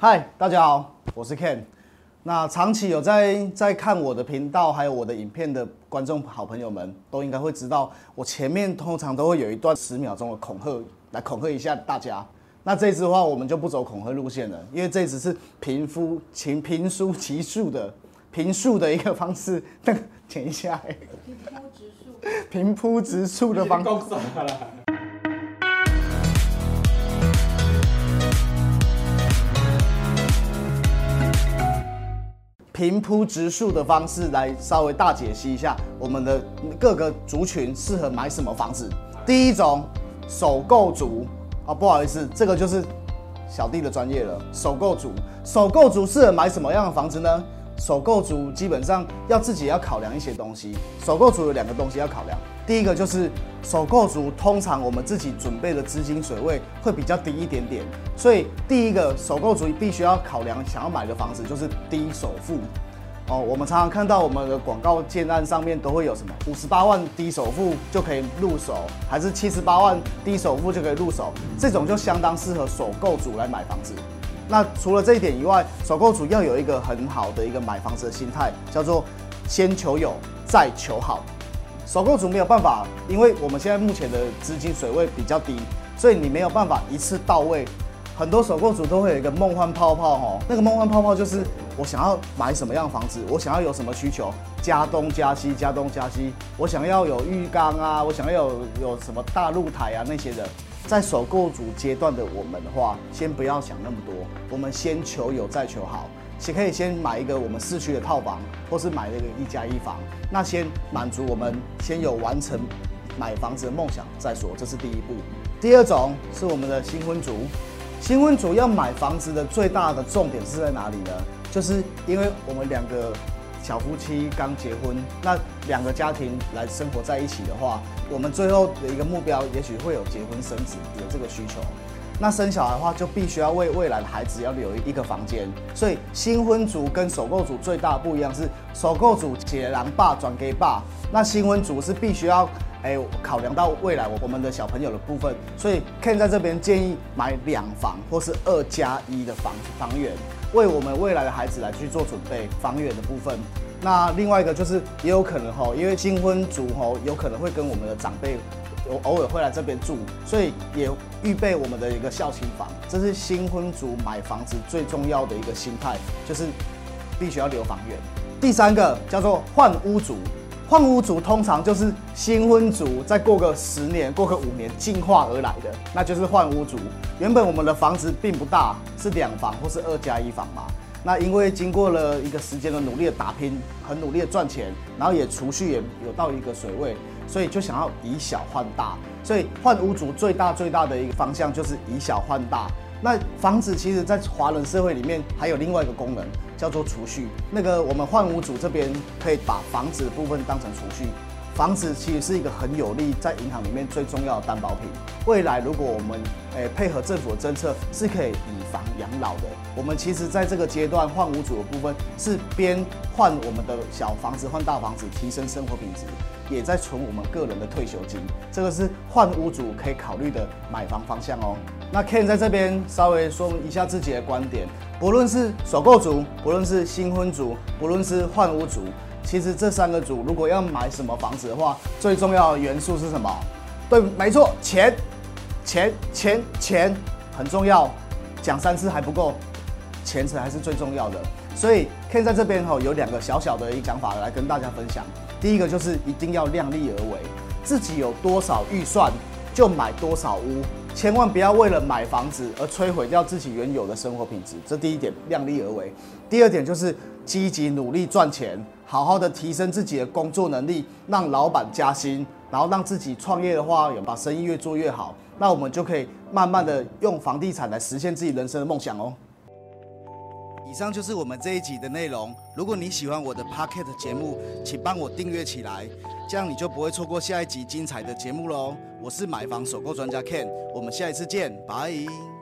嗨，大家好，我是 Ken。那长期有在在看我的频道还有我的影片的观众好朋友们，都应该会知道，我前面通常都会有一段十秒钟的恐吓，来恐吓一下大家。那这次的话，我们就不走恐吓路线了，因为这次是平复情平书其述的平述的一个方式。那个等一下、欸，平铺直述，平铺直述的方式。平铺直述的方式来稍微大解析一下我们的各个族群适合买什么房子。第一种首购族啊，不好意思，这个就是小弟的专业了。首购族，首购族适合买什么样的房子呢？首购族基本上要自己要考量一些东西。首购族有两个东西要考量，第一个就是首购族通常我们自己准备的资金水位会比较低一点点，所以第一个首购族必须要考量想要买的房子就是低首付。哦，我们常常看到我们的广告建案上面都会有什么五十八万低首付就可以入手，还是七十八万低首付就可以入手，这种就相当适合首购族来买房子。那除了这一点以外，首购主要有一个很好的一个买房子的心态，叫做先求有再求好。首购主没有办法，因为我们现在目前的资金水位比较低，所以你没有办法一次到位。很多首购主都会有一个梦幻泡泡哦，那个梦幻泡泡就是我想要买什么样的房子，我想要有什么需求，加东加西，加东加西，我想要有浴缸啊，我想要有有什么大露台啊那些的。在首购族阶段的我们的话，先不要想那么多，我们先求有再求好，且可以先买一个我们市区的套房，或是买那个一加一房，那先满足我们先有完成买房子的梦想再说，这是第一步。第二种是我们的新婚族，新婚族要买房子的最大的重点是在哪里呢？就是因为我们两个小夫妻刚结婚，那两个家庭来生活在一起的话，我们最后的一个目标也许会有结婚生子，有这个需求。那生小孩的话，就必须要为未来的孩子要留一个房间。所以新婚族跟首购族最大的不一样是，首购族解狼爸转给爸，那新婚族是必须要哎考量到未来我我们的小朋友的部分。所以 Ken 在这边建议买两房或是二加一的房房源，为我们未来的孩子来去做准备房源的部分。那另外一个就是也有可能吼，因为新婚族吼有可能会跟我们的长辈。偶偶尔会来这边住，所以也预备我们的一个孝亲房。这是新婚族买房子最重要的一个心态，就是必须要留房源。第三个叫做换屋族，换屋族通常就是新婚族再过个十年、过个五年进化而来的，那就是换屋族。原本我们的房子并不大，是两房或是二加一房嘛。那因为经过了一个时间的努力的打拼，很努力的赚钱，然后也储蓄也有到一个水位。所以就想要以小换大，所以换屋主最大最大的一个方向就是以小换大。那房子其实，在华人社会里面还有另外一个功能，叫做储蓄。那个我们换屋主这边可以把房子的部分当成储蓄。房子其实是一个很有利在银行里面最重要的担保品。未来如果我们诶配合政府的政策，是可以以房养老的。我们其实在这个阶段换屋主的部分，是边换我们的小房子换大房子，提升生活品质，也在存我们个人的退休金。这个是换屋主可以考虑的买房方向哦。那 Ken 在这边稍微说明一下自己的观点，不论是首购族，不论是新婚族，不论是换屋族。其实这三个组如果要买什么房子的话，最重要的元素是什么？对，没错，钱，钱，钱，钱很重要。讲三次还不够，钱才是最重要的。所以 Ken 在这边哈有两个小小的一个讲法来跟大家分享。第一个就是一定要量力而为，自己有多少预算就买多少屋，千万不要为了买房子而摧毁掉自己原有的生活品质。这第一点，量力而为。第二点就是积极努力赚钱。好好的提升自己的工作能力，让老板加薪，然后让自己创业的话，有把生意越做越好，那我们就可以慢慢的用房地产来实现自己人生的梦想哦。以上就是我们这一集的内容。如果你喜欢我的 Pocket 节目，请帮我订阅起来，这样你就不会错过下一集精彩的节目喽。我是买房首购专家 Ken，我们下一次见，拜。